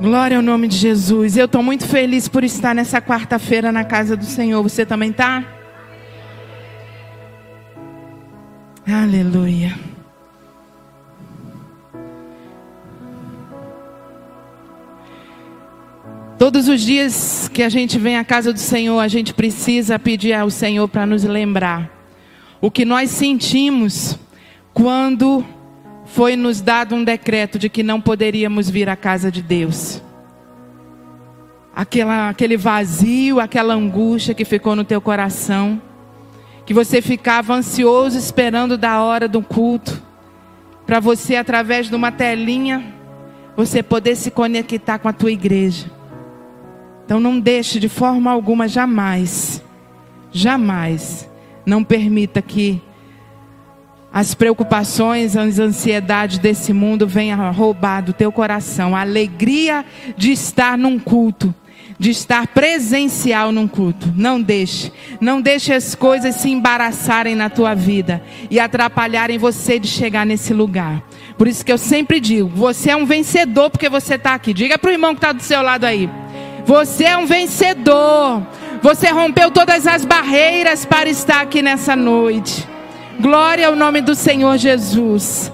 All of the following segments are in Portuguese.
Glória ao nome de Jesus. Eu estou muito feliz por estar nessa quarta-feira na casa do Senhor. Você também está? Aleluia. Todos os dias que a gente vem à casa do Senhor, a gente precisa pedir ao Senhor para nos lembrar o que nós sentimos quando foi nos dado um decreto de que não poderíamos vir à casa de Deus. Aquela, aquele vazio, aquela angústia que ficou no teu coração, que você ficava ansioso esperando da hora do culto, para você, através de uma telinha, você poder se conectar com a tua igreja. Então não deixe de forma alguma, jamais, jamais, não permita que as preocupações, as ansiedades desse mundo venham roubar do teu coração a alegria de estar num culto, de estar presencial num culto. Não deixe, não deixe as coisas se embaraçarem na tua vida e atrapalharem você de chegar nesse lugar. Por isso que eu sempre digo: você é um vencedor porque você está aqui. Diga para o irmão que está do seu lado aí. Você é um vencedor. Você rompeu todas as barreiras para estar aqui nessa noite. Glória ao nome do Senhor Jesus.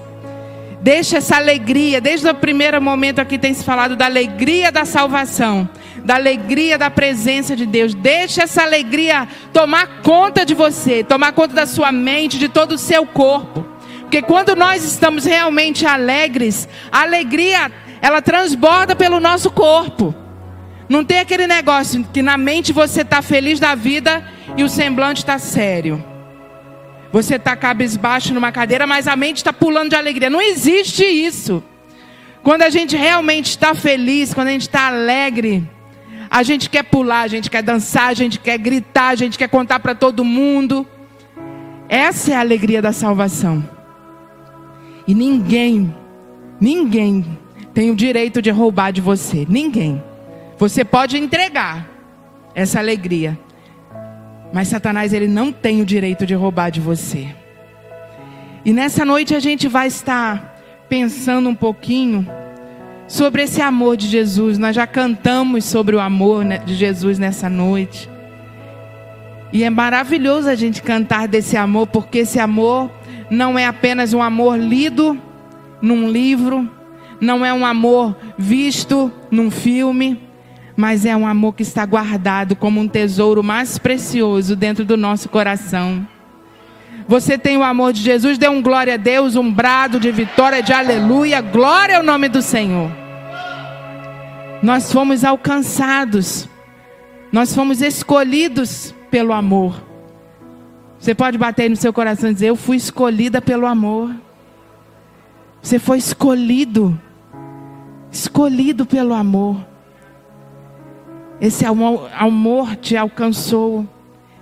Deixa essa alegria, desde o primeiro momento aqui tem se falado da alegria da salvação, da alegria da presença de Deus. Deixa essa alegria tomar conta de você, tomar conta da sua mente, de todo o seu corpo. Porque quando nós estamos realmente alegres, a alegria ela transborda pelo nosso corpo. Não tem aquele negócio que na mente você está feliz da vida e o semblante está sério. Você está cabisbaixo numa cadeira, mas a mente está pulando de alegria. Não existe isso. Quando a gente realmente está feliz, quando a gente está alegre, a gente quer pular, a gente quer dançar, a gente quer gritar, a gente quer contar para todo mundo. Essa é a alegria da salvação. E ninguém, ninguém tem o direito de roubar de você. Ninguém. Você pode entregar essa alegria, mas Satanás ele não tem o direito de roubar de você. E nessa noite a gente vai estar pensando um pouquinho sobre esse amor de Jesus. Nós já cantamos sobre o amor né, de Jesus nessa noite. E é maravilhoso a gente cantar desse amor, porque esse amor não é apenas um amor lido num livro, não é um amor visto num filme, mas é um amor que está guardado como um tesouro mais precioso dentro do nosso coração. Você tem o amor de Jesus, dê um glória a Deus, um brado de vitória, de aleluia, glória ao nome do Senhor. Nós fomos alcançados, nós fomos escolhidos pelo amor. Você pode bater no seu coração e dizer: Eu fui escolhida pelo amor. Você foi escolhido, escolhido pelo amor. Esse amor, te alcançou,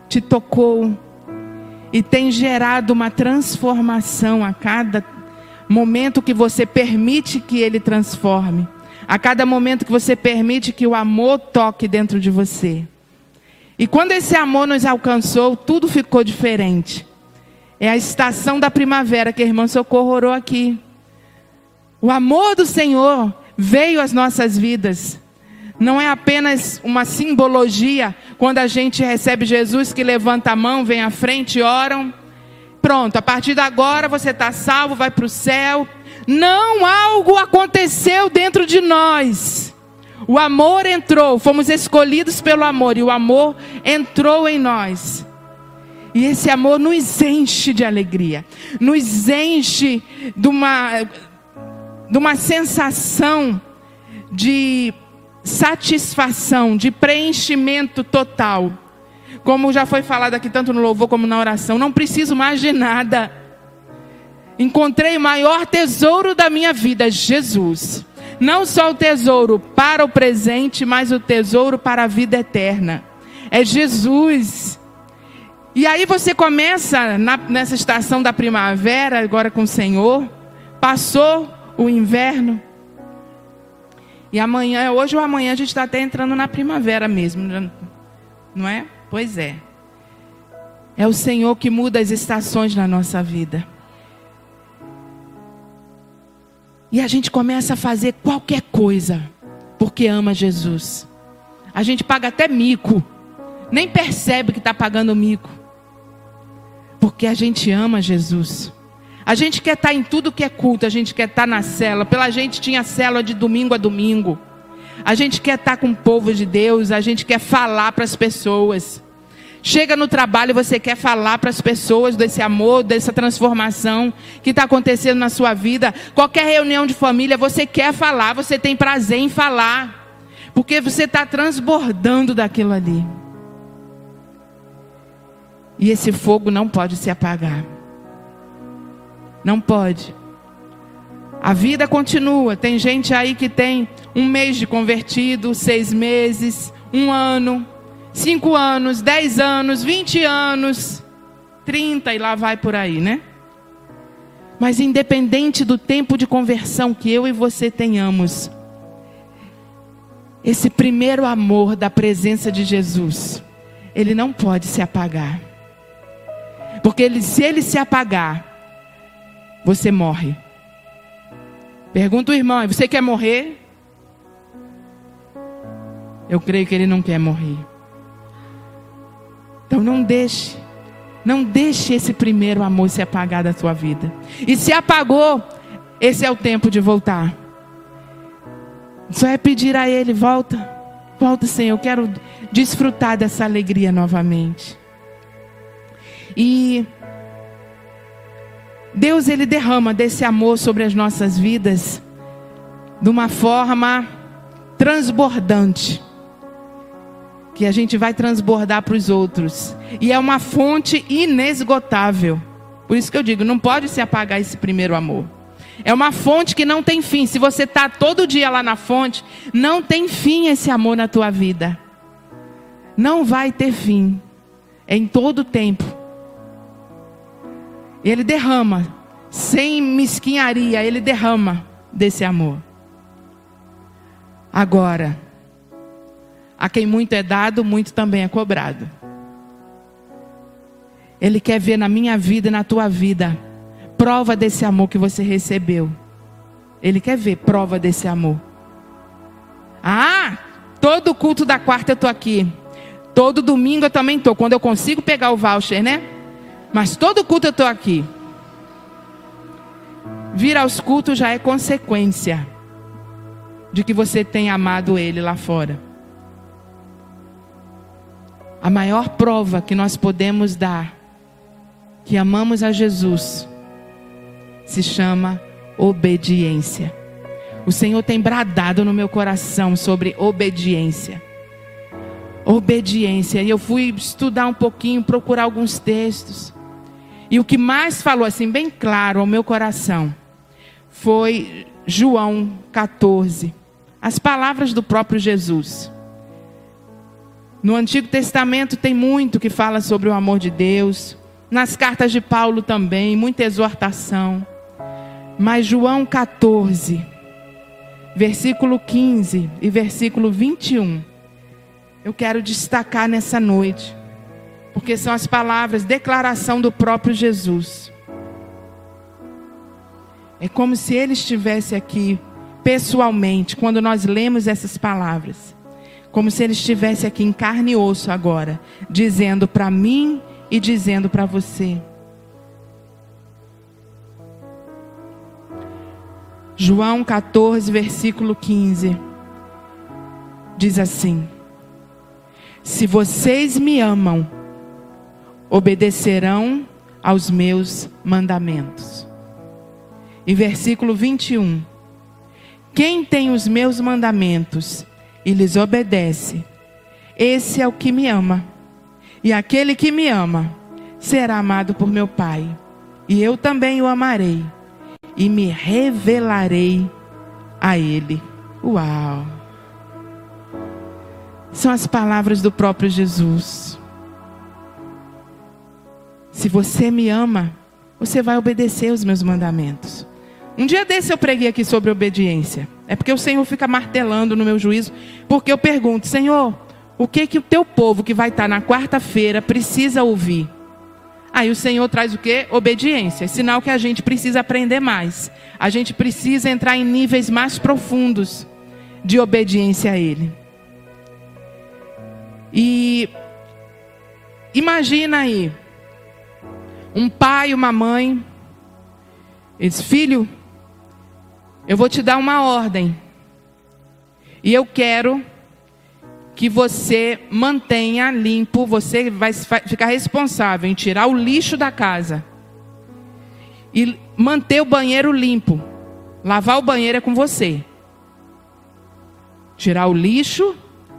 te tocou e tem gerado uma transformação a cada momento que você permite que ele transforme, a cada momento que você permite que o amor toque dentro de você. E quando esse amor nos alcançou, tudo ficou diferente. É a estação da primavera que a irmã Socorro orou aqui. O amor do Senhor veio às nossas vidas não é apenas uma simbologia quando a gente recebe Jesus que levanta a mão, vem à frente, oram. Pronto, a partir de agora você está salvo, vai para o céu. Não, algo aconteceu dentro de nós. O amor entrou, fomos escolhidos pelo amor e o amor entrou em nós. E esse amor nos enche de alegria, nos enche de uma, de uma sensação de satisfação, de preenchimento total. Como já foi falado aqui tanto no louvor como na oração, não preciso mais de nada. Encontrei o maior tesouro da minha vida, Jesus. Não só o tesouro para o presente, mas o tesouro para a vida eterna. É Jesus. E aí você começa na, nessa estação da primavera, agora com o Senhor. Passou o inverno, e amanhã, hoje ou amanhã, a gente está até entrando na primavera mesmo, não é? Pois é. É o Senhor que muda as estações na nossa vida. E a gente começa a fazer qualquer coisa porque ama Jesus. A gente paga até mico, nem percebe que está pagando mico, porque a gente ama Jesus. A gente quer estar tá em tudo que é culto, a gente quer estar tá na cela. Pela gente tinha cela de domingo a domingo. A gente quer estar tá com o povo de Deus, a gente quer falar para as pessoas. Chega no trabalho, você quer falar para as pessoas desse amor, dessa transformação que está acontecendo na sua vida. Qualquer reunião de família, você quer falar, você tem prazer em falar, porque você está transbordando daquilo ali. E esse fogo não pode se apagar. Não pode. A vida continua. Tem gente aí que tem um mês de convertido, seis meses, um ano cinco anos, dez anos, vinte anos, trinta e lá vai por aí, né? Mas independente do tempo de conversão que eu e você tenhamos, esse primeiro amor da presença de Jesus, ele não pode se apagar. Porque ele, se ele se apagar, você morre. Pergunta o irmão: você quer morrer? Eu creio que ele não quer morrer. Então não deixe, não deixe esse primeiro amor se apagar da tua vida. E se apagou, esse é o tempo de voltar. Só é pedir a Ele, volta, volta, Senhor, eu quero desfrutar dessa alegria novamente. E Deus ele derrama desse amor sobre as nossas vidas de uma forma transbordante que a gente vai transbordar para os outros. E é uma fonte inesgotável. Por isso que eu digo, não pode se apagar esse primeiro amor. É uma fonte que não tem fim. Se você está todo dia lá na fonte, não tem fim esse amor na tua vida. Não vai ter fim. É em todo tempo. Ele derrama, sem mesquinharia, ele derrama desse amor. Agora, a quem muito é dado, muito também é cobrado. Ele quer ver na minha vida e na tua vida prova desse amor que você recebeu. Ele quer ver prova desse amor. Ah, todo culto da quarta eu estou aqui. Todo domingo eu também estou. Quando eu consigo pegar o voucher, né? Mas todo culto eu estou aqui. Vir aos cultos já é consequência de que você tem amado Ele lá fora. A maior prova que nós podemos dar que amamos a Jesus se chama obediência. O Senhor tem bradado no meu coração sobre obediência. Obediência. E eu fui estudar um pouquinho, procurar alguns textos. E o que mais falou assim, bem claro ao meu coração, foi João 14. As palavras do próprio Jesus. No Antigo Testamento tem muito que fala sobre o amor de Deus. Nas cartas de Paulo também, muita exortação. Mas João 14, versículo 15 e versículo 21, eu quero destacar nessa noite, porque são as palavras, declaração do próprio Jesus. É como se ele estivesse aqui pessoalmente, quando nós lemos essas palavras. Como se ele estivesse aqui em carne e osso agora, dizendo para mim e dizendo para você. João 14, versículo 15. Diz assim: Se vocês me amam, obedecerão aos meus mandamentos. E versículo 21. Quem tem os meus mandamentos e lhes obedece, esse é o que me ama. E aquele que me ama será amado por meu Pai. E eu também o amarei e me revelarei a ele. Uau! São as palavras do próprio Jesus. Se você me ama, você vai obedecer os meus mandamentos. Um dia desse eu preguei aqui sobre obediência. É porque o Senhor fica martelando no meu juízo, porque eu pergunto, Senhor, o que que o teu povo que vai estar na quarta-feira precisa ouvir? Aí o Senhor traz o que? Obediência. É sinal que a gente precisa aprender mais. A gente precisa entrar em níveis mais profundos de obediência a Ele. E imagina aí, um pai, uma mãe, esse filho, eu vou te dar uma ordem. E eu quero que você mantenha limpo, você vai ficar responsável em tirar o lixo da casa e manter o banheiro limpo. Lavar o banheiro é com você. Tirar o lixo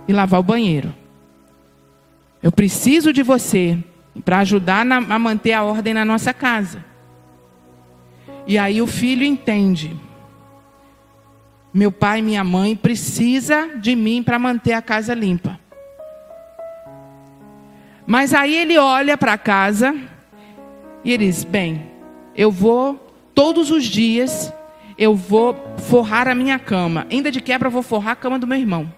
e lavar o banheiro. Eu preciso de você para ajudar na, a manter a ordem na nossa casa. E aí o filho entende. Meu pai e minha mãe precisa de mim para manter a casa limpa. Mas aí ele olha para a casa e ele diz: "Bem, eu vou todos os dias eu vou forrar a minha cama. Ainda de quebra eu vou forrar a cama do meu irmão.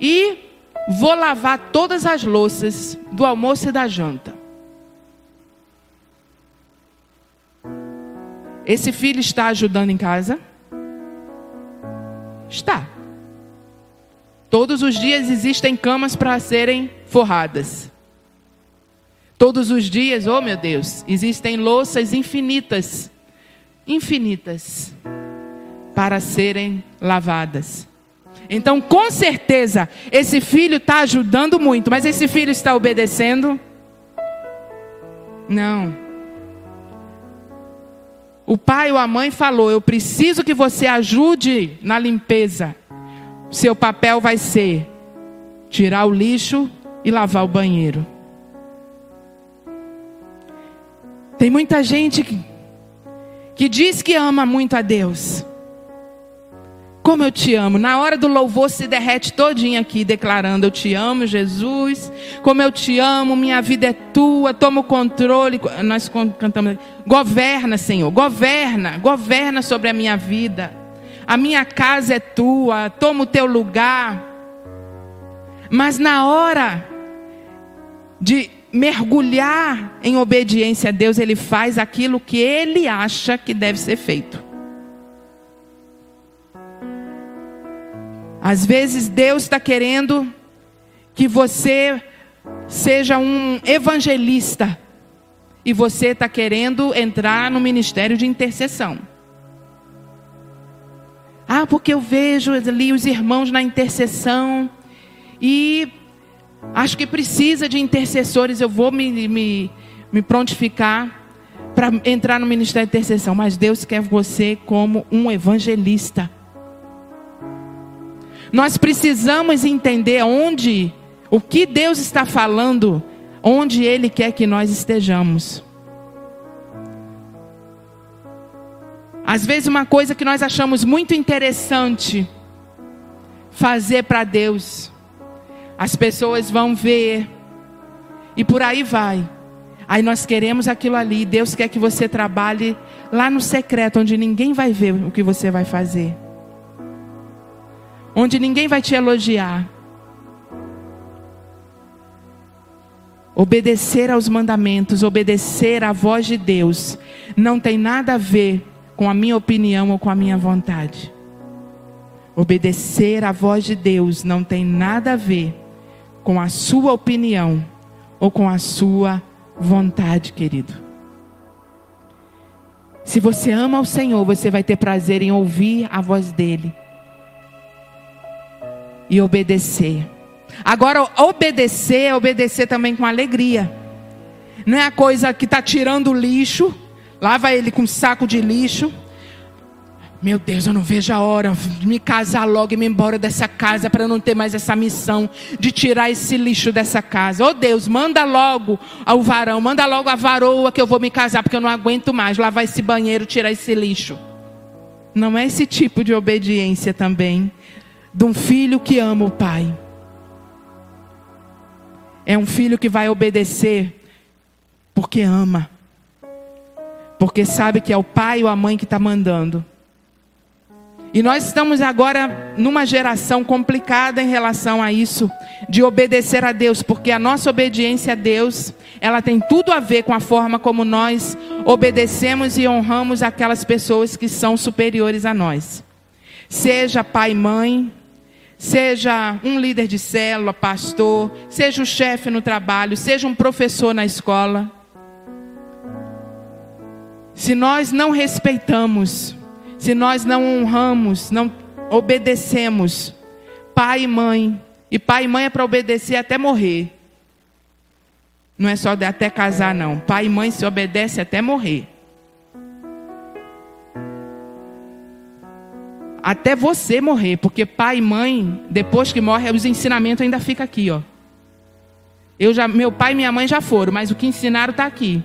E vou lavar todas as louças do almoço e da janta. Esse filho está ajudando em casa? Está. Todos os dias existem camas para serem forradas. Todos os dias, oh meu Deus, existem louças infinitas, infinitas, para serem lavadas. Então, com certeza, esse filho está ajudando muito, mas esse filho está obedecendo? Não. O pai ou a mãe falou: Eu preciso que você ajude na limpeza. Seu papel vai ser tirar o lixo e lavar o banheiro. Tem muita gente que, que diz que ama muito a Deus como eu te amo. Na hora do louvor se derrete todinho aqui, declarando: Eu te amo, Jesus. Como eu te amo, minha vida é tua, toma o controle. Nós cantamos: Governa, Senhor, governa, governa sobre a minha vida. A minha casa é tua, toma o teu lugar. Mas na hora de mergulhar em obediência a Deus, ele faz aquilo que ele acha que deve ser feito. Às vezes Deus está querendo que você seja um evangelista e você está querendo entrar no ministério de intercessão. Ah, porque eu vejo ali os irmãos na intercessão e acho que precisa de intercessores. Eu vou me, me, me prontificar para entrar no ministério de intercessão. Mas Deus quer você como um evangelista. Nós precisamos entender onde, o que Deus está falando, onde Ele quer que nós estejamos. Às vezes, uma coisa que nós achamos muito interessante fazer para Deus, as pessoas vão ver, e por aí vai. Aí nós queremos aquilo ali, Deus quer que você trabalhe lá no secreto, onde ninguém vai ver o que você vai fazer onde ninguém vai te elogiar. Obedecer aos mandamentos, obedecer à voz de Deus, não tem nada a ver com a minha opinião ou com a minha vontade. Obedecer à voz de Deus não tem nada a ver com a sua opinião ou com a sua vontade, querido. Se você ama o Senhor, você vai ter prazer em ouvir a voz dEle e obedecer. Agora, obedecer é obedecer também com alegria. Não é a coisa que está tirando o lixo, lava ele com um saco de lixo. Meu Deus, eu não vejo a hora de me casar logo e me embora dessa casa para não ter mais essa missão de tirar esse lixo dessa casa. Oh Deus, manda logo ao varão, manda logo a varoa que eu vou me casar porque eu não aguento mais lavar esse banheiro, tirar esse lixo. Não é esse tipo de obediência também de um filho que ama o pai. É um filho que vai obedecer porque ama, porque sabe que é o pai ou a mãe que está mandando. E nós estamos agora numa geração complicada em relação a isso, de obedecer a Deus, porque a nossa obediência a Deus, ela tem tudo a ver com a forma como nós obedecemos e honramos aquelas pessoas que são superiores a nós. seja pai e mãe, seja um líder de célula, pastor, seja o chefe no trabalho, seja um professor na escola. Se nós não respeitamos, se nós não honramos, não obedecemos, pai e mãe, e pai e mãe é para obedecer até morrer. Não é só até casar, não. Pai e mãe se obedece até morrer. Até você morrer, porque pai e mãe, depois que morre, os ensinamentos ainda ficam aqui, ó. Eu já, meu pai e minha mãe já foram, mas o que ensinaram está aqui.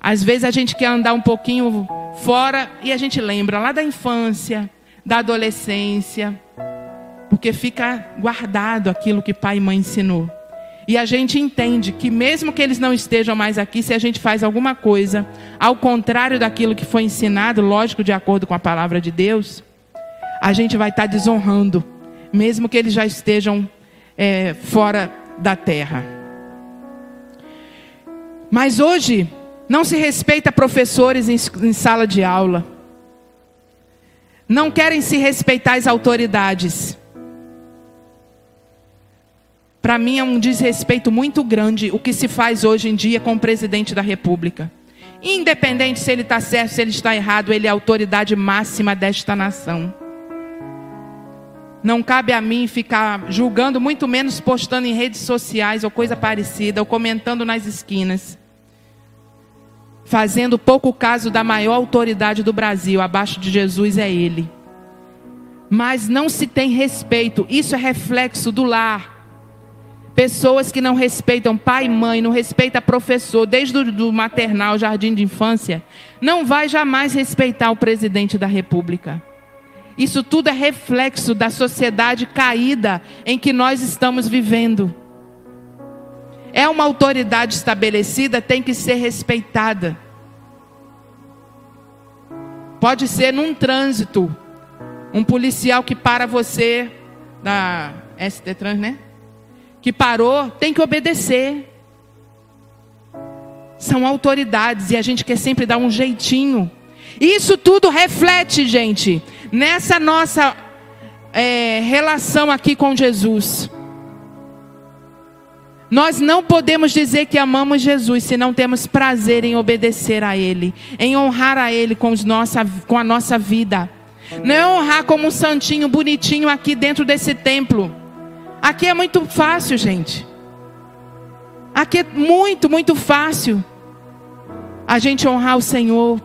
Às vezes a gente quer andar um pouquinho fora e a gente lembra lá da infância, da adolescência, porque fica guardado aquilo que pai e mãe ensinou. E a gente entende que mesmo que eles não estejam mais aqui, se a gente faz alguma coisa ao contrário daquilo que foi ensinado, lógico, de acordo com a palavra de Deus, a gente vai estar desonrando, mesmo que eles já estejam é, fora da terra. Mas hoje não se respeita professores em, em sala de aula. Não querem se respeitar as autoridades. Para mim é um desrespeito muito grande o que se faz hoje em dia com o presidente da República. Independente se ele está certo, se ele está errado, ele é a autoridade máxima desta nação. Não cabe a mim ficar julgando, muito menos postando em redes sociais ou coisa parecida, ou comentando nas esquinas. Fazendo pouco caso da maior autoridade do Brasil, abaixo de Jesus é ele. Mas não se tem respeito, isso é reflexo do lar Pessoas que não respeitam pai e mãe, não respeitam professor, desde o do maternal, jardim de infância, não vai jamais respeitar o presidente da república. Isso tudo é reflexo da sociedade caída em que nós estamos vivendo. É uma autoridade estabelecida, tem que ser respeitada. Pode ser num trânsito, um policial que para você da ST Trans, né? Que parou tem que obedecer. São autoridades e a gente quer sempre dar um jeitinho. Isso tudo reflete, gente, nessa nossa é, relação aqui com Jesus. Nós não podemos dizer que amamos Jesus se não temos prazer em obedecer a Ele, em honrar a Ele com, os nossa, com a nossa vida. Não é honrar como um santinho bonitinho aqui dentro desse templo. Aqui é muito fácil, gente. Aqui é muito, muito fácil a gente honrar o Senhor.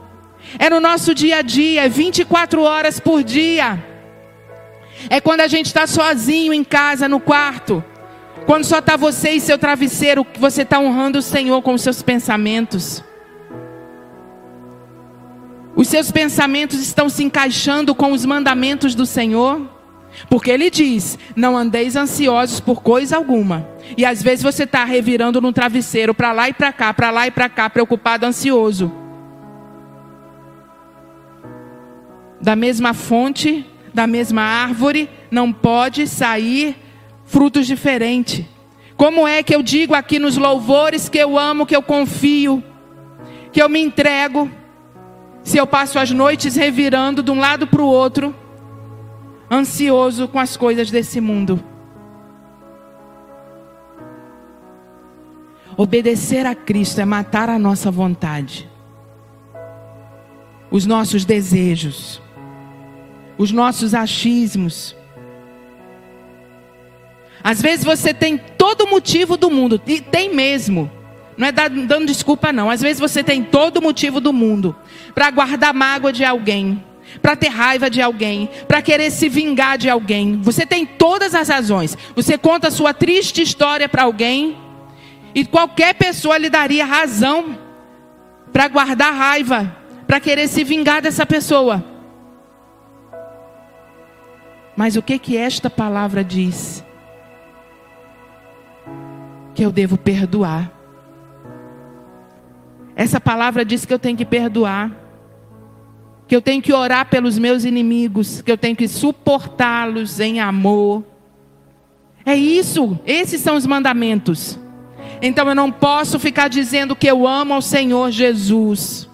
É no nosso dia a dia, é 24 horas por dia. É quando a gente está sozinho em casa, no quarto. Quando só está você e seu travesseiro, você está honrando o Senhor com os seus pensamentos. Os seus pensamentos estão se encaixando com os mandamentos do Senhor. Porque ele diz: não andeis ansiosos por coisa alguma. E às vezes você está revirando no travesseiro para lá e para cá, para lá e para cá, preocupado, ansioso. Da mesma fonte, da mesma árvore, não pode sair frutos diferentes. Como é que eu digo aqui nos louvores que eu amo, que eu confio, que eu me entrego, se eu passo as noites revirando de um lado para o outro? Ansioso com as coisas desse mundo. Obedecer a Cristo é matar a nossa vontade, os nossos desejos, os nossos achismos. Às vezes você tem todo motivo do mundo, e tem mesmo. Não é dando desculpa, não. Às vezes você tem todo motivo do mundo para guardar mágoa de alguém para ter raiva de alguém, para querer se vingar de alguém. Você tem todas as razões. Você conta sua triste história para alguém e qualquer pessoa lhe daria razão para guardar raiva, para querer se vingar dessa pessoa. Mas o que que esta palavra diz? Que eu devo perdoar. Essa palavra diz que eu tenho que perdoar que eu tenho que orar pelos meus inimigos, que eu tenho que suportá-los em amor. É isso, esses são os mandamentos. Então eu não posso ficar dizendo que eu amo ao Senhor Jesus.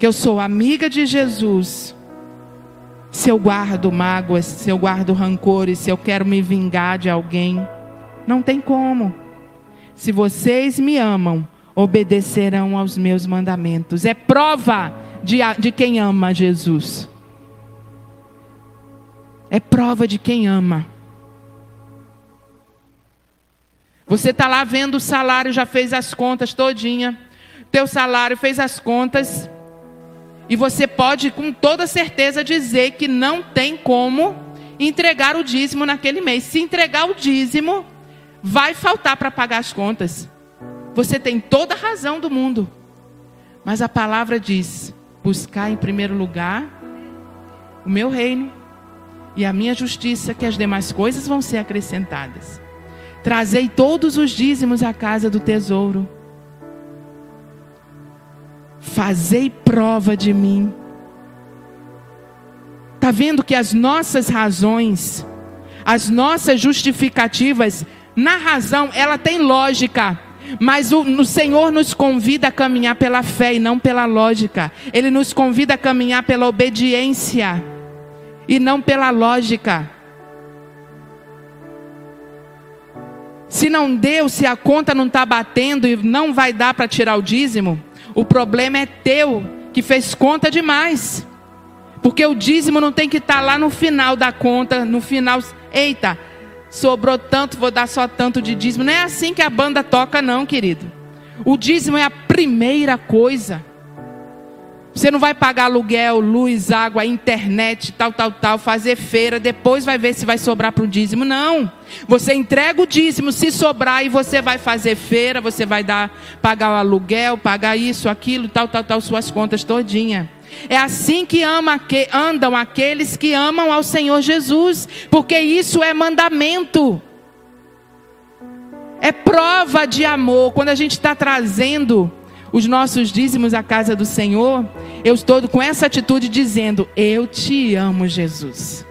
que eu sou amiga de Jesus, se eu guardo mágoas, se eu guardo rancores, se eu quero me vingar de alguém, não tem como. Se vocês me amam, obedecerão aos meus mandamentos. É prova de, de quem ama Jesus. É prova de quem ama. Você está lá vendo o salário, já fez as contas todinha. Teu salário fez as contas. E você pode com toda certeza dizer que não tem como entregar o dízimo naquele mês. Se entregar o dízimo, vai faltar para pagar as contas. Você tem toda a razão do mundo. Mas a palavra diz: buscar em primeiro lugar o meu reino e a minha justiça, que as demais coisas vão ser acrescentadas. Trazei todos os dízimos à casa do tesouro. Fazei prova de mim. Está vendo que as nossas razões, as nossas justificativas, na razão, ela tem lógica. Mas o, o, Senhor nos convida a caminhar pela fé e não pela lógica. Ele nos convida a caminhar pela obediência e não pela lógica. Se não deu, se a conta não está batendo e não vai dar para tirar o dízimo, o problema é teu, que fez conta demais. Porque o dízimo não tem que estar tá lá no final da conta, no final, eita, sobrou tanto, vou dar só tanto de dízimo. Não é assim que a banda toca, não, querido. O dízimo é a primeira coisa. Você não vai pagar aluguel, luz, água, internet, tal, tal, tal, fazer feira, depois vai ver se vai sobrar para o dízimo. Não. Você entrega o dízimo, se sobrar, e você vai fazer feira, você vai dar, pagar o aluguel, pagar isso, aquilo, tal, tal, tal, suas contas todinha. É assim que ama, que andam aqueles que amam ao Senhor Jesus, porque isso é mandamento. É prova de amor. Quando a gente está trazendo os nossos dízimos à casa do Senhor, eu estou com essa atitude dizendo: Eu te amo, Jesus.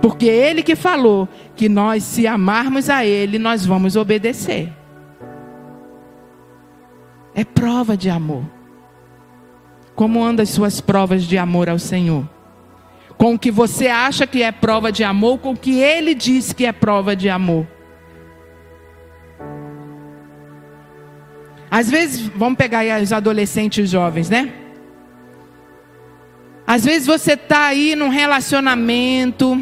Porque Ele que falou que nós, se amarmos a Ele, nós vamos obedecer. É prova de amor. Como andam as suas provas de amor ao Senhor? Com o que você acha que é prova de amor, com o que Ele diz que é prova de amor. Às vezes, vamos pegar aí os adolescentes jovens, né? Às vezes você está aí num relacionamento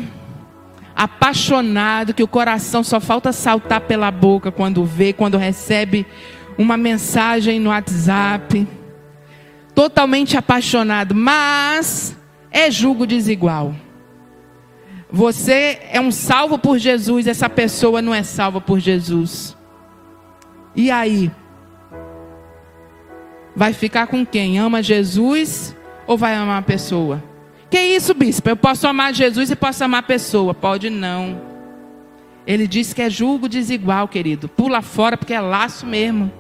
apaixonado, que o coração só falta saltar pela boca quando vê, quando recebe uma mensagem no WhatsApp. Totalmente apaixonado, mas é julgo desigual. Você é um salvo por Jesus, essa pessoa não é salva por Jesus. E aí? vai ficar com quem? Ama Jesus ou vai amar a pessoa? Que isso, bispo? Eu posso amar Jesus e posso amar a pessoa? Pode não. Ele diz que é julgo desigual, querido. Pula fora porque é laço mesmo.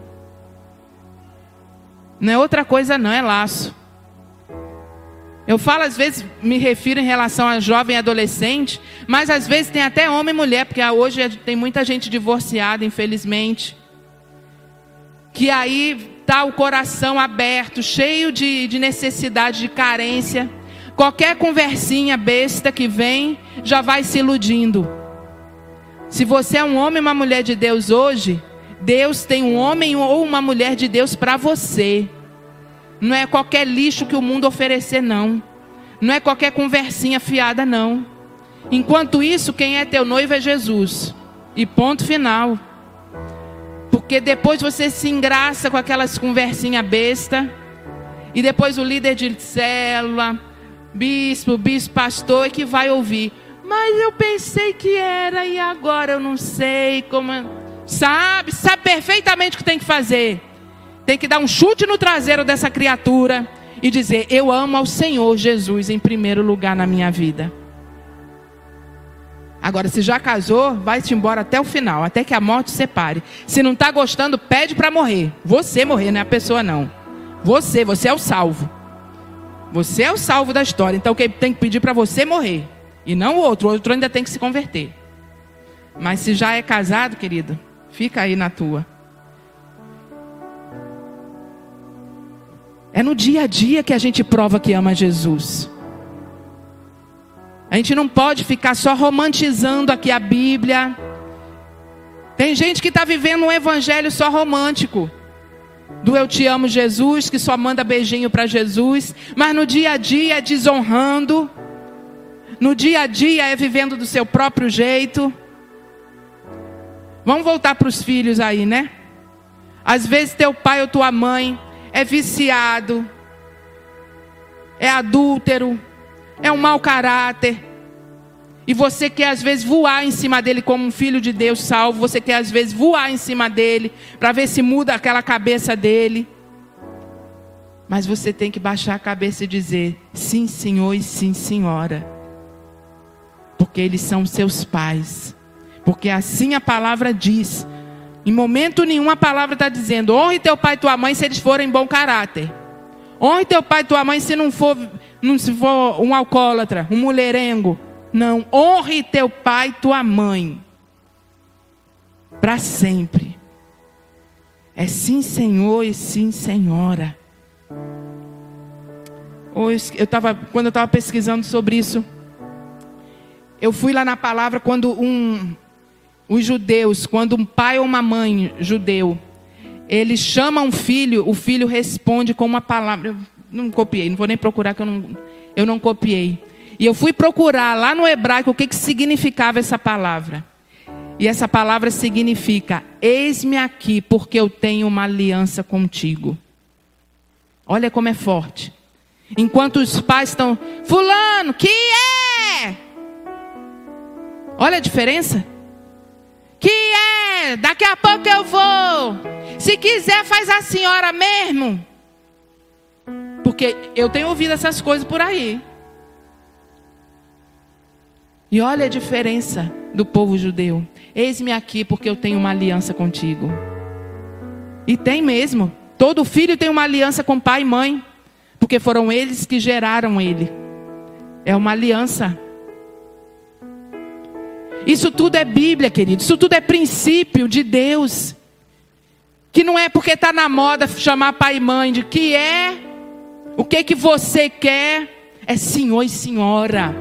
Não é outra coisa, não, é laço. Eu falo, às vezes, me refiro em relação a jovem e adolescente, mas às vezes tem até homem e mulher, porque hoje tem muita gente divorciada, infelizmente. Que aí está o coração aberto, cheio de, de necessidade, de carência. Qualquer conversinha besta que vem, já vai se iludindo. Se você é um homem ou uma mulher de Deus hoje, Deus tem um homem ou uma mulher de Deus para você. Não é qualquer lixo que o mundo oferecer, não. Não é qualquer conversinha fiada, não. Enquanto isso, quem é teu noivo é Jesus. E ponto final. Porque depois você se engraça com aquelas conversinha besta. E depois o líder de célula, bispo, bispo, pastor, é que vai ouvir. Mas eu pensei que era e agora eu não sei como. Sabe, sabe perfeitamente o que tem que fazer. Tem que dar um chute no traseiro dessa criatura e dizer: Eu amo ao Senhor Jesus em primeiro lugar na minha vida. Agora, se já casou, vai-te embora até o final, até que a morte separe. Se não está gostando, pede para morrer. Você morrer, não é a pessoa, não. Você, você é o salvo. Você é o salvo da história. Então, quem tem que pedir para você morrer. E não o outro. O outro ainda tem que se converter. Mas se já é casado, querido, fica aí na tua. É no dia a dia que a gente prova que ama Jesus. A gente não pode ficar só romantizando aqui a Bíblia. Tem gente que está vivendo um evangelho só romântico. Do eu te amo, Jesus, que só manda beijinho para Jesus, mas no dia a dia é desonrando. No dia a dia é vivendo do seu próprio jeito. Vamos voltar para os filhos aí, né? Às vezes teu pai ou tua mãe é viciado, é adúltero, é um mau caráter. E você quer às vezes voar em cima dele como um filho de Deus salvo, você quer às vezes voar em cima dele para ver se muda aquela cabeça dele. Mas você tem que baixar a cabeça e dizer: sim, senhor e sim, senhora. Porque eles são seus pais. Porque assim a palavra diz. Em momento nenhum a palavra está dizendo: honre teu pai e tua mãe se eles forem bom caráter. Honre teu pai e tua mãe se não for, não se for um alcoólatra, um mulherengo. Não, honre teu pai e tua mãe. Para sempre. É sim, Senhor e sim, Senhora. Eu tava, quando eu estava pesquisando sobre isso, eu fui lá na palavra quando um, os judeus, quando um pai ou uma mãe judeu, ele chama um filho, o filho responde com uma palavra. Eu não copiei, não vou nem procurar que eu não, eu não copiei. E eu fui procurar lá no hebraico o que, que significava essa palavra. E essa palavra significa: Eis-me aqui, porque eu tenho uma aliança contigo. Olha como é forte. Enquanto os pais estão, Fulano, que é? Olha a diferença. Que é? Daqui a pouco eu vou. Se quiser, faz a senhora mesmo. Porque eu tenho ouvido essas coisas por aí. E olha a diferença do povo judeu. Eis-me aqui porque eu tenho uma aliança contigo. E tem mesmo. Todo filho tem uma aliança com pai e mãe. Porque foram eles que geraram ele. É uma aliança. Isso tudo é Bíblia, querido. Isso tudo é princípio de Deus. Que não é porque está na moda chamar pai e mãe de que é, o que que você quer, é senhor e senhora.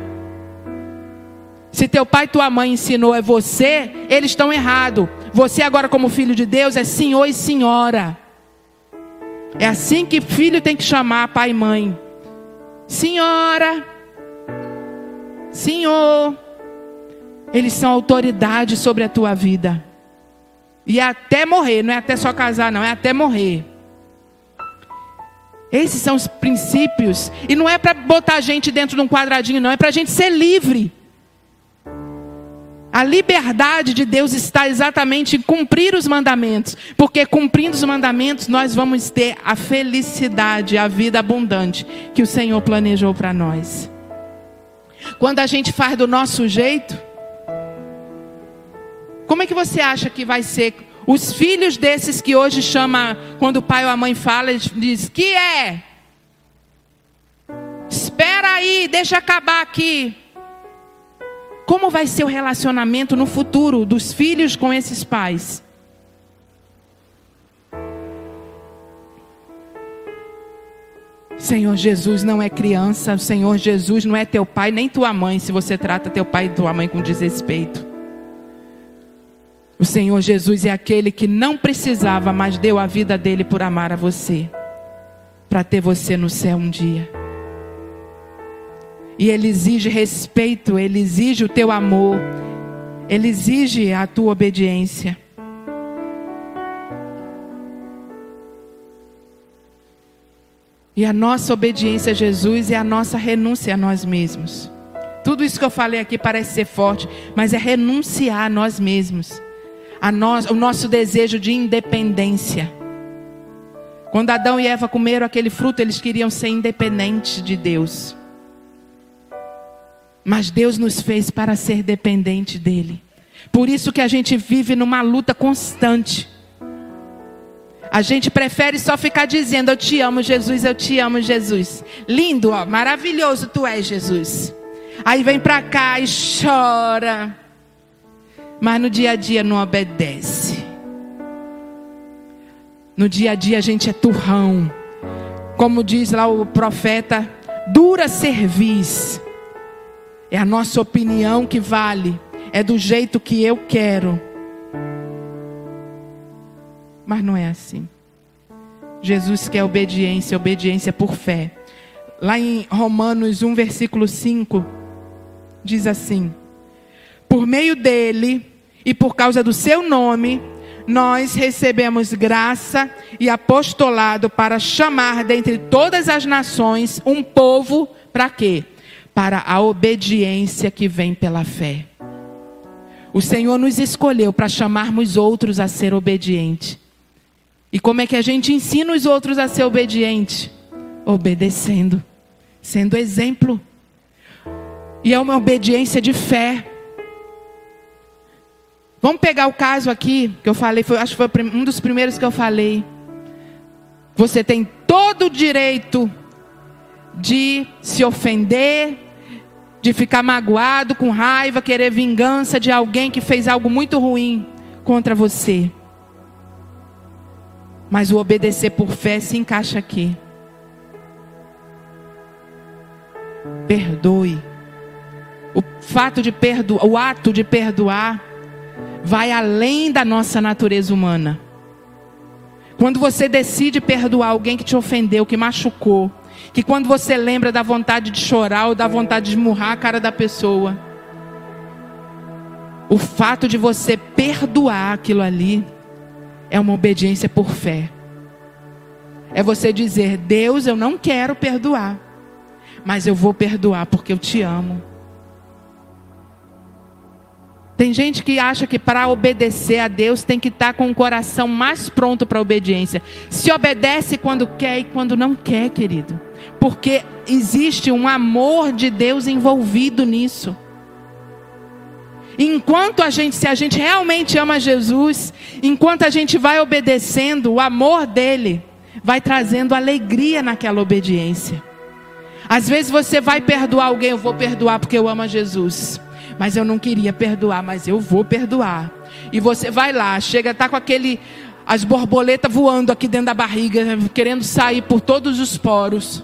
Se teu pai e tua mãe ensinou é você, eles estão errados. Você agora como filho de Deus é senhor e senhora. É assim que filho tem que chamar pai e mãe. Senhora, senhor. Eles são autoridade sobre a tua vida. E é até morrer, não é até só casar, não, é até morrer. Esses são os princípios. E não é para botar a gente dentro de um quadradinho, não, é para a gente ser livre. A liberdade de Deus está exatamente em cumprir os mandamentos, porque cumprindo os mandamentos nós vamos ter a felicidade, a vida abundante que o Senhor planejou para nós. Quando a gente faz do nosso jeito, como é que você acha que vai ser? Os filhos desses que hoje chama, quando o pai ou a mãe fala, eles diz: "Que é? Espera aí, deixa acabar aqui." Como vai ser o relacionamento no futuro dos filhos com esses pais? Senhor Jesus não é criança, o Senhor Jesus não é teu pai nem tua mãe, se você trata teu pai e tua mãe com desrespeito. O Senhor Jesus é aquele que não precisava, mas deu a vida dele por amar a você, para ter você no céu um dia. E Ele exige respeito, Ele exige o teu amor, Ele exige a tua obediência. E a nossa obediência a Jesus é a nossa renúncia a nós mesmos. Tudo isso que eu falei aqui parece ser forte, mas é renunciar a nós mesmos nós, o nosso desejo de independência. Quando Adão e Eva comeram aquele fruto, eles queriam ser independentes de Deus. Mas Deus nos fez para ser dependente dele. Por isso que a gente vive numa luta constante. A gente prefere só ficar dizendo: Eu te amo, Jesus, eu te amo, Jesus. Lindo, ó, maravilhoso tu és, Jesus. Aí vem para cá e chora mas no dia a dia não obedece. No dia a dia a gente é turrão. como diz lá o profeta, dura cerviz. É a nossa opinião que vale, é do jeito que eu quero. Mas não é assim. Jesus quer obediência, obediência por fé. Lá em Romanos 1, versículo 5, diz assim: Por meio dele e por causa do seu nome, nós recebemos graça e apostolado para chamar dentre todas as nações um povo para quê? Para a obediência que vem pela fé. O Senhor nos escolheu para chamarmos outros a ser obedientes. E como é que a gente ensina os outros a ser obediente? Obedecendo, sendo exemplo. E é uma obediência de fé. Vamos pegar o caso aqui que eu falei, foi, acho que foi um dos primeiros que eu falei. Você tem todo o direito de se ofender, de ficar magoado, com raiva, querer vingança de alguém que fez algo muito ruim contra você. Mas o obedecer por fé se encaixa aqui. Perdoe. O fato de perdoar, o ato de perdoar vai além da nossa natureza humana. Quando você decide perdoar alguém que te ofendeu, que machucou, que quando você lembra da vontade de chorar ou da vontade de murrar a cara da pessoa, o fato de você perdoar aquilo ali é uma obediência por fé. É você dizer: Deus, eu não quero perdoar, mas eu vou perdoar porque eu te amo. Tem gente que acha que para obedecer a Deus tem que estar com o coração mais pronto para a obediência. Se obedece quando quer e quando não quer, querido. Porque existe um amor de Deus envolvido nisso. Enquanto a gente, se a gente realmente ama Jesus, enquanto a gente vai obedecendo, o amor dele vai trazendo alegria naquela obediência. Às vezes você vai perdoar alguém, eu vou perdoar porque eu amo a Jesus mas eu não queria perdoar, mas eu vou perdoar. E você vai lá, chega, tá com aquele as borboletas voando aqui dentro da barriga, querendo sair por todos os poros.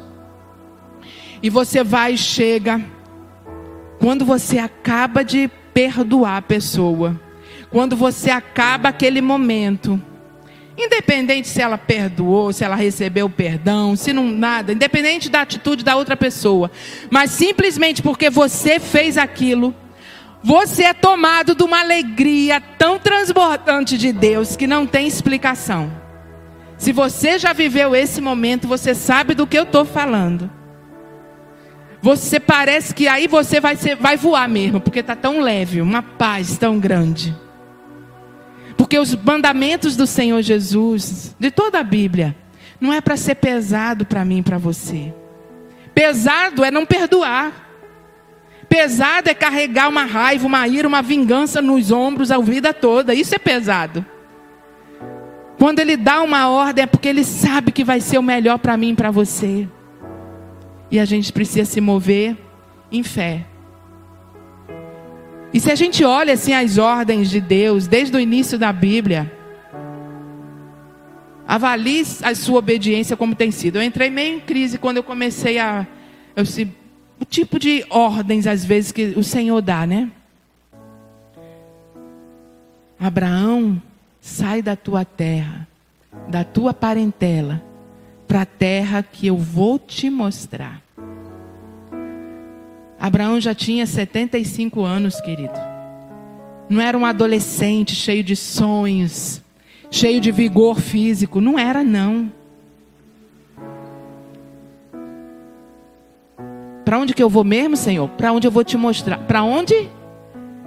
E você vai e chega. Quando você acaba de perdoar a pessoa, quando você acaba aquele momento, independente se ela perdoou, se ela recebeu perdão, se não nada, independente da atitude da outra pessoa, mas simplesmente porque você fez aquilo, você é tomado de uma alegria tão transbordante de Deus que não tem explicação. Se você já viveu esse momento, você sabe do que eu estou falando. Você parece que aí você vai, ser, vai voar mesmo, porque está tão leve, uma paz tão grande. Porque os mandamentos do Senhor Jesus, de toda a Bíblia, não é para ser pesado para mim e para você. Pesado é não perdoar. Pesado é carregar uma raiva, uma ira, uma vingança nos ombros a vida toda. Isso é pesado. Quando ele dá uma ordem é porque ele sabe que vai ser o melhor para mim e para você. E a gente precisa se mover em fé. E se a gente olha assim as ordens de Deus desde o início da Bíblia, avalie a sua obediência como tem sido. Eu entrei meio em crise quando eu comecei a eu se o tipo de ordens, às vezes, que o Senhor dá, né? Abraão, sai da tua terra, da tua parentela, para a terra que eu vou te mostrar. Abraão já tinha 75 anos, querido. Não era um adolescente cheio de sonhos, cheio de vigor físico. Não era, não. Para onde que eu vou mesmo, Senhor? Para onde eu vou te mostrar? Para onde?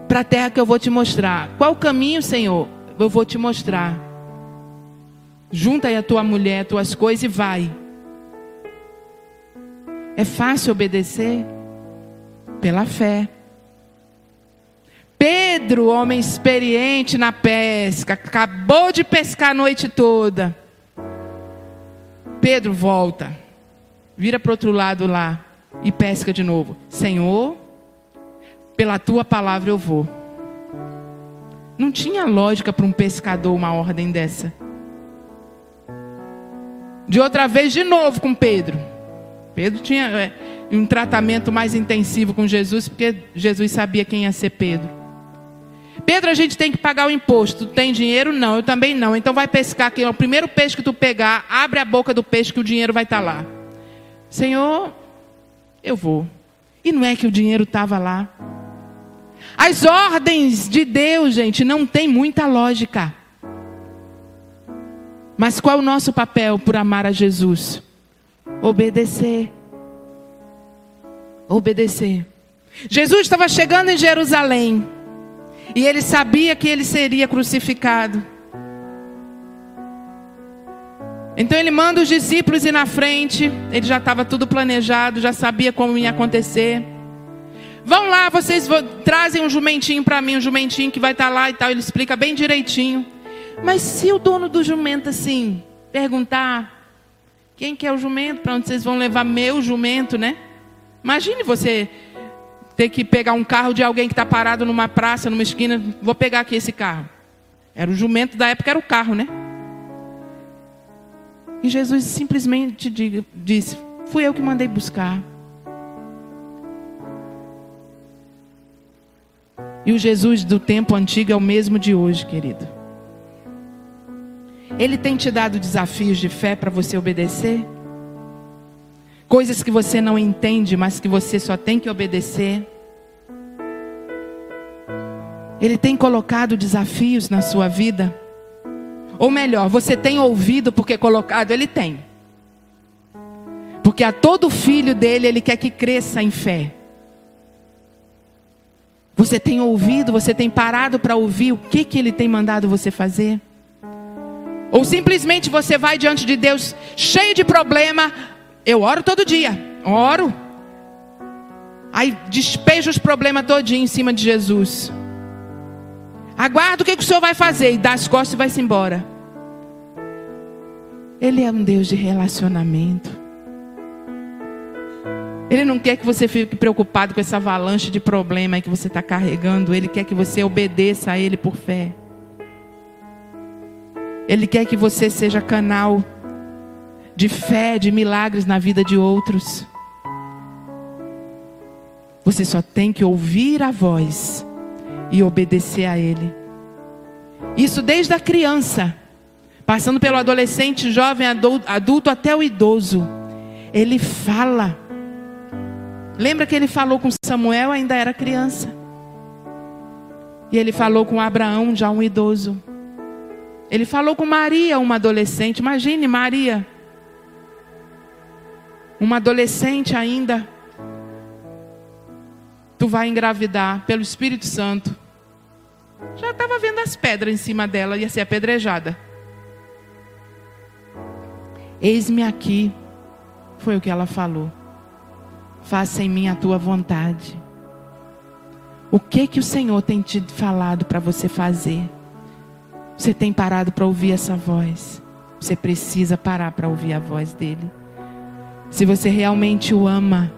Para a terra que eu vou te mostrar. Qual caminho, Senhor? Eu vou te mostrar. Junta aí a tua mulher, as tuas coisas e vai. É fácil obedecer? Pela fé. Pedro, homem experiente na pesca, acabou de pescar a noite toda. Pedro volta, vira para outro lado lá e pesca de novo. Senhor, pela tua palavra eu vou. Não tinha lógica para um pescador uma ordem dessa. De outra vez, de novo com Pedro. Pedro tinha é, um tratamento mais intensivo com Jesus, porque Jesus sabia quem ia ser Pedro. Pedro, a gente tem que pagar o imposto. Tem dinheiro? Não, eu também não. Então vai pescar aqui. O primeiro peixe que tu pegar, abre a boca do peixe que o dinheiro vai estar tá lá. Senhor, eu vou. E não é que o dinheiro estava lá. As ordens de Deus, gente, não tem muita lógica. Mas qual é o nosso papel por amar a Jesus? Obedecer. Obedecer. Jesus estava chegando em Jerusalém. E ele sabia que ele seria crucificado. Então ele manda os discípulos ir na frente. Ele já estava tudo planejado, já sabia como ia acontecer. Vão lá, vocês trazem um jumentinho para mim, um jumentinho que vai estar tá lá e tal. Ele explica bem direitinho. Mas se o dono do jumento assim perguntar quem que é o jumento, para onde vocês vão levar meu jumento, né? Imagine você ter que pegar um carro de alguém que está parado numa praça, numa esquina. Vou pegar aqui esse carro. Era o jumento da época, era o carro, né? E Jesus simplesmente disse: Fui eu que mandei buscar. E o Jesus do tempo antigo é o mesmo de hoje, querido. Ele tem te dado desafios de fé para você obedecer? Coisas que você não entende, mas que você só tem que obedecer? Ele tem colocado desafios na sua vida? Ou melhor, você tem ouvido porque colocado? Ele tem. Porque a todo filho dele, ele quer que cresça em fé. Você tem ouvido, você tem parado para ouvir o que, que ele tem mandado você fazer? Ou simplesmente você vai diante de Deus cheio de problema. Eu oro todo dia, oro. Aí despeja os problemas todinho em cima de Jesus. Aguarda o que, que o Senhor vai fazer e dá as costas e vai-se embora. Ele é um Deus de relacionamento. Ele não quer que você fique preocupado com essa avalanche de problema que você está carregando. Ele quer que você obedeça a Ele por fé. Ele quer que você seja canal de fé, de milagres na vida de outros. Você só tem que ouvir a voz e obedecer a Ele. Isso desde a criança, passando pelo adolescente, jovem, adulto até o idoso. Ele fala. Lembra que ele falou com Samuel, ainda era criança. E ele falou com Abraão, já um idoso. Ele falou com Maria, uma adolescente. Imagine Maria, uma adolescente ainda. Tu vai engravidar pelo Espírito Santo. Já estava vendo as pedras em cima dela, ia ser apedrejada. Eis-me aqui, foi o que ela falou. Faça em mim a tua vontade. O que que o Senhor tem te falado para você fazer? Você tem parado para ouvir essa voz? Você precisa parar para ouvir a voz dele. Se você realmente o ama,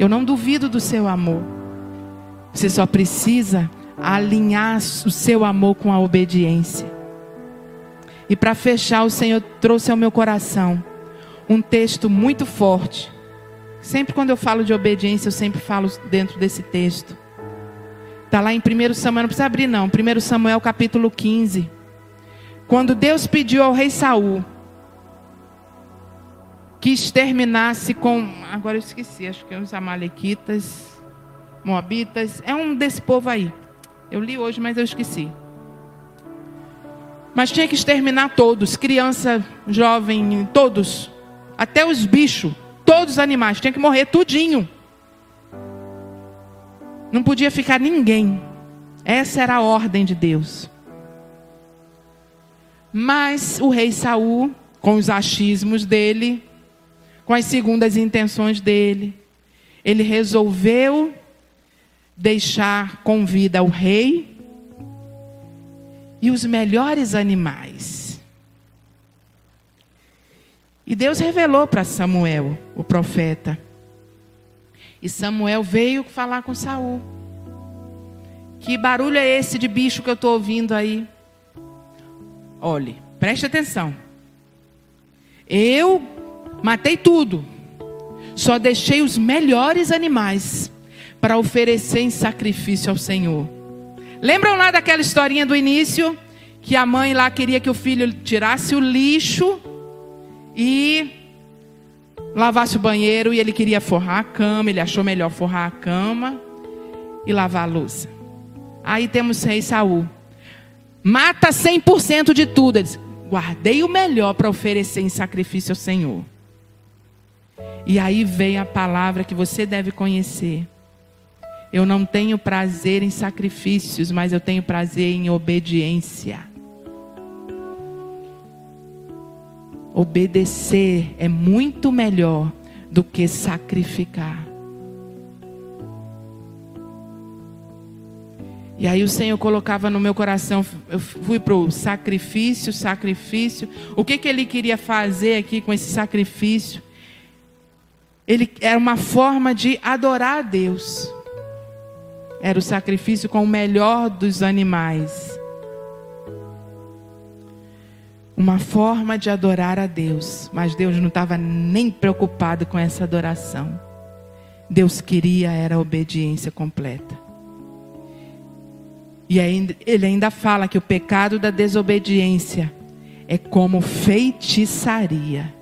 eu não duvido do seu amor. Você só precisa alinhar o seu amor com a obediência. E para fechar, o Senhor trouxe ao meu coração um texto muito forte. Sempre quando eu falo de obediência, eu sempre falo dentro desse texto. Está lá em 1 Samuel, não precisa abrir não. 1 Samuel capítulo 15. Quando Deus pediu ao rei Saul que exterminasse com. Agora eu esqueci, acho que é os Amalequitas, Moabitas. É um desse povo aí. Eu li hoje, mas eu esqueci. Mas tinha que exterminar todos, criança, jovem, todos. Até os bichos, todos os animais, tinha que morrer tudinho. Não podia ficar ninguém. Essa era a ordem de Deus. Mas o rei Saul, com os achismos dele, com as segundas intenções dele, ele resolveu deixar com vida o rei e os melhores animais. E Deus revelou para Samuel, o profeta. E Samuel veio falar com Saul. Que barulho é esse de bicho que eu estou ouvindo aí? Olhe, preste atenção. Eu Matei tudo. Só deixei os melhores animais para oferecer em sacrifício ao Senhor. Lembram lá daquela historinha do início? Que a mãe lá queria que o filho tirasse o lixo e lavasse o banheiro e ele queria forrar a cama, ele achou melhor forrar a cama e lavar a louça. Aí temos rei Saul. Mata 100% de tudo. Ele diz, guardei o melhor para oferecer em sacrifício ao Senhor. E aí vem a palavra que você deve conhecer. Eu não tenho prazer em sacrifícios, mas eu tenho prazer em obediência. Obedecer é muito melhor do que sacrificar. E aí o Senhor colocava no meu coração, eu fui para o sacrifício, sacrifício. O que, que ele queria fazer aqui com esse sacrifício? Ele era uma forma de adorar a Deus. Era o sacrifício com o melhor dos animais. Uma forma de adorar a Deus. Mas Deus não estava nem preocupado com essa adoração. Deus queria era a obediência completa. E ainda, ele ainda fala que o pecado da desobediência é como feitiçaria.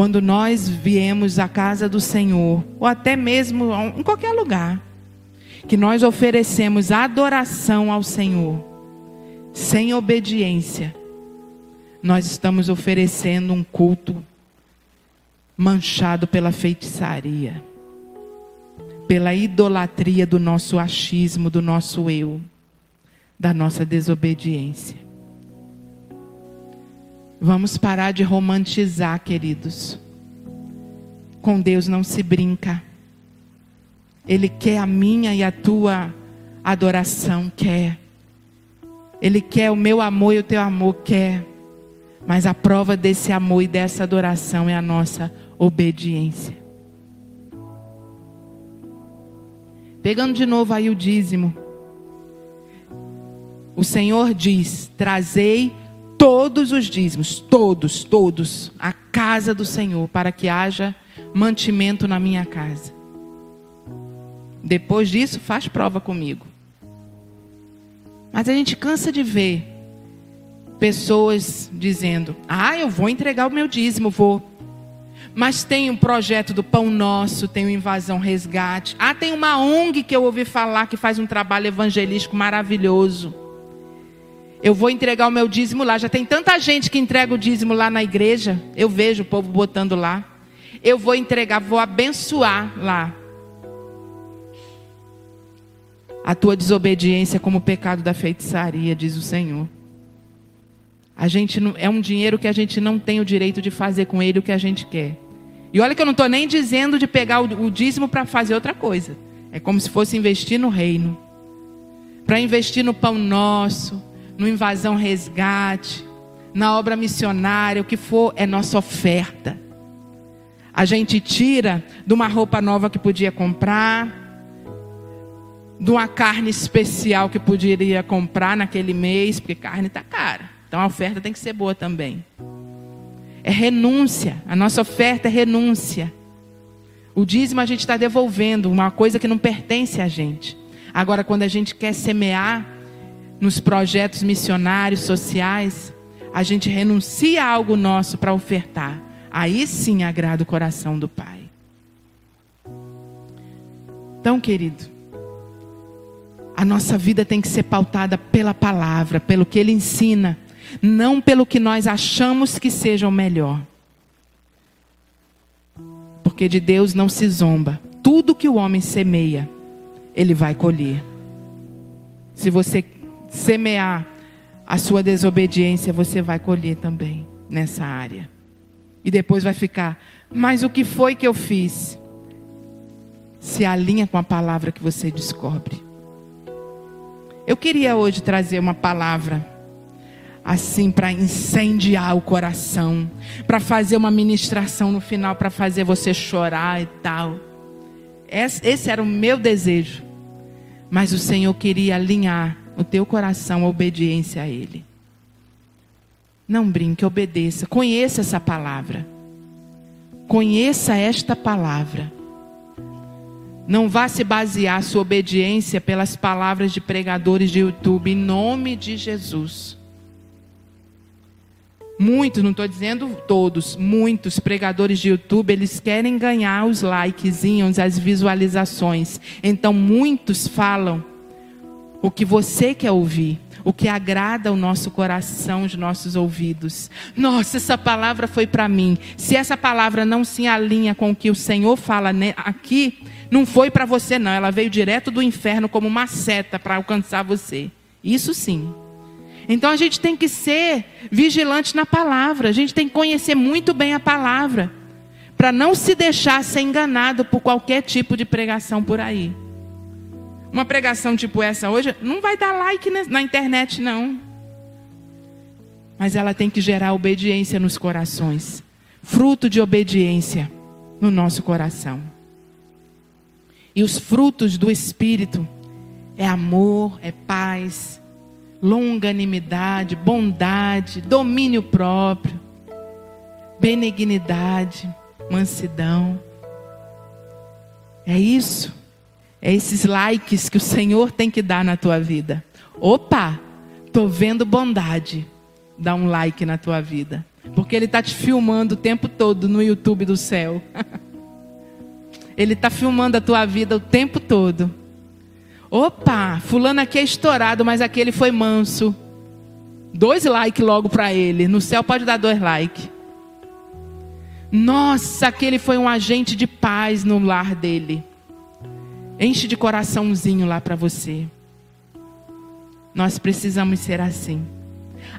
Quando nós viemos à casa do Senhor, ou até mesmo em qualquer lugar, que nós oferecemos adoração ao Senhor, sem obediência, nós estamos oferecendo um culto manchado pela feitiçaria pela idolatria do nosso achismo, do nosso eu, da nossa desobediência. Vamos parar de romantizar, queridos. Com Deus não se brinca. Ele quer a minha e a tua adoração, quer. Ele quer o meu amor e o teu amor, quer. Mas a prova desse amor e dessa adoração é a nossa obediência. Pegando de novo aí o dízimo. O Senhor diz: Trazei todos os dízimos, todos, todos, a casa do Senhor, para que haja mantimento na minha casa. Depois disso, faz prova comigo. Mas a gente cansa de ver pessoas dizendo: Ah, eu vou entregar o meu dízimo, vou. Mas tem um projeto do Pão Nosso, tem o Invasão Resgate. Ah, tem uma ONG que eu ouvi falar que faz um trabalho evangelístico maravilhoso. Eu vou entregar o meu dízimo lá. Já tem tanta gente que entrega o dízimo lá na igreja. Eu vejo o povo botando lá. Eu vou entregar, vou abençoar lá. A tua desobediência como pecado da feitiçaria, diz o Senhor. A gente não, é um dinheiro que a gente não tem o direito de fazer com ele o que a gente quer. E olha que eu não estou nem dizendo de pegar o, o dízimo para fazer outra coisa. É como se fosse investir no reino. Para investir no pão nosso, no invasão resgate, na obra missionária, o que for, é nossa oferta. A gente tira de uma roupa nova que podia comprar, de uma carne especial que poderia comprar naquele mês, porque carne está cara. Então a oferta tem que ser boa também. É renúncia. A nossa oferta é renúncia. O dízimo a gente está devolvendo uma coisa que não pertence a gente. Agora, quando a gente quer semear nos projetos missionários, sociais, a gente renuncia a algo nosso para ofertar. Aí sim agrada o coração do Pai. Então, querido, a nossa vida tem que ser pautada pela palavra, pelo que Ele ensina não pelo que nós achamos que seja o melhor. Porque de Deus não se zomba. Tudo que o homem semeia, ele vai colher. Se você semear a sua desobediência, você vai colher também nessa área. E depois vai ficar, mas o que foi que eu fiz? Se alinha com a palavra que você descobre. Eu queria hoje trazer uma palavra assim para incendiar o coração, para fazer uma ministração no final para fazer você chorar e tal. Esse era o meu desejo. Mas o Senhor queria alinhar o teu coração à obediência a ele. Não brinque, obedeça. Conheça essa palavra. Conheça esta palavra. Não vá se basear sua obediência pelas palavras de pregadores de YouTube, em nome de Jesus. Muitos, não estou dizendo todos, muitos pregadores de YouTube, eles querem ganhar os likezinhos, as visualizações. Então, muitos falam o que você quer ouvir, o que agrada o nosso coração, os nossos ouvidos. Nossa, essa palavra foi para mim. Se essa palavra não se alinha com o que o Senhor fala aqui, não foi para você, não. Ela veio direto do inferno como uma seta para alcançar você. Isso sim. Então a gente tem que ser vigilante na palavra. A gente tem que conhecer muito bem a palavra. Para não se deixar ser enganado por qualquer tipo de pregação por aí. Uma pregação tipo essa hoje não vai dar like na internet, não. Mas ela tem que gerar obediência nos corações fruto de obediência no nosso coração. E os frutos do Espírito é amor, é paz, longanimidade, bondade, domínio próprio, benignidade, mansidão. É isso. É esses likes que o Senhor tem que dar na tua vida. Opa, tô vendo bondade. Dá um like na tua vida, porque ele tá te filmando o tempo todo no YouTube do céu. ele tá filmando a tua vida o tempo todo. Opa, fulano aqui é estourado, mas aquele foi manso. Dois likes logo para ele. No céu pode dar dois likes. Nossa, aquele foi um agente de paz no lar dele. Enche de coraçãozinho lá para você. Nós precisamos ser assim.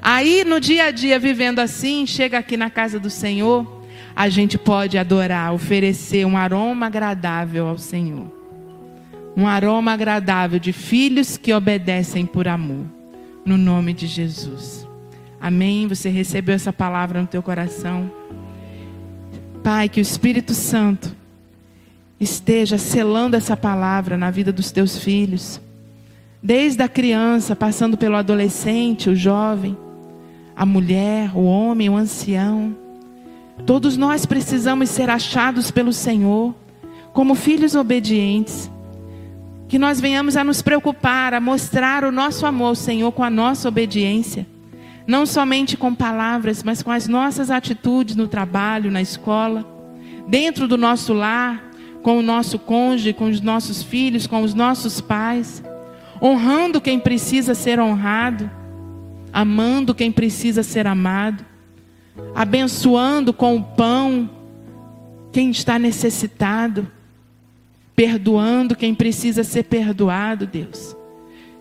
Aí no dia a dia, vivendo assim, chega aqui na casa do Senhor, a gente pode adorar, oferecer um aroma agradável ao Senhor. Um aroma agradável de filhos que obedecem por amor. No nome de Jesus. Amém. Você recebeu essa palavra no teu coração? Pai, que o Espírito Santo esteja selando essa palavra na vida dos teus filhos. Desde a criança, passando pelo adolescente, o jovem, a mulher, o homem, o ancião. Todos nós precisamos ser achados pelo Senhor como filhos obedientes. Que nós venhamos a nos preocupar, a mostrar o nosso amor ao Senhor com a nossa obediência. Não somente com palavras, mas com as nossas atitudes no trabalho, na escola, dentro do nosso lar, com o nosso cônjuge, com os nossos filhos, com os nossos pais, honrando quem precisa ser honrado, amando quem precisa ser amado, abençoando com o pão quem está necessitado, perdoando quem precisa ser perdoado, Deus,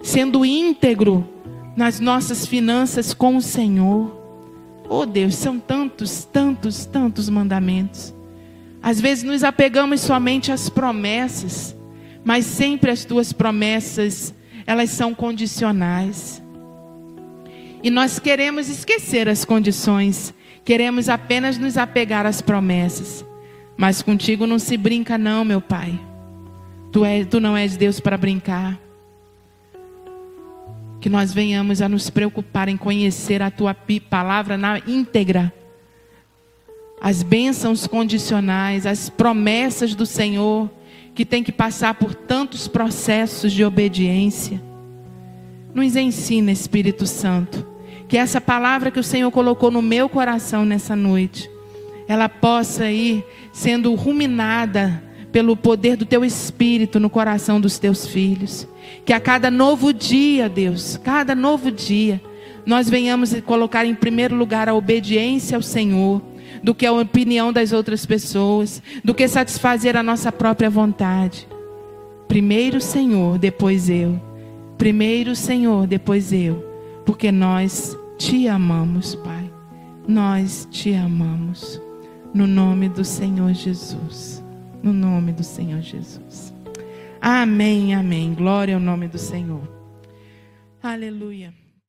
sendo íntegro nas nossas finanças com o Senhor. Oh Deus, são tantos, tantos, tantos mandamentos. Às vezes nos apegamos somente às promessas, mas sempre as tuas promessas, elas são condicionais. E nós queremos esquecer as condições, queremos apenas nos apegar às promessas. Mas contigo não se brinca não, meu Pai. Tu, é, tu não és Deus para brincar. Que nós venhamos a nos preocupar em conhecer a tua palavra na íntegra as bênçãos condicionais, as promessas do Senhor, que tem que passar por tantos processos de obediência. Nos ensina, Espírito Santo, que essa palavra que o Senhor colocou no meu coração nessa noite, ela possa ir sendo ruminada pelo poder do teu Espírito no coração dos teus filhos. Que a cada novo dia, Deus, cada novo dia, nós venhamos colocar em primeiro lugar a obediência ao Senhor do que a opinião das outras pessoas, do que satisfazer a nossa própria vontade. Primeiro o Senhor, depois eu. Primeiro o Senhor, depois eu. Porque nós te amamos, Pai. Nós te amamos. No nome do Senhor Jesus. No nome do Senhor Jesus. Amém, amém. Glória ao nome do Senhor. Aleluia.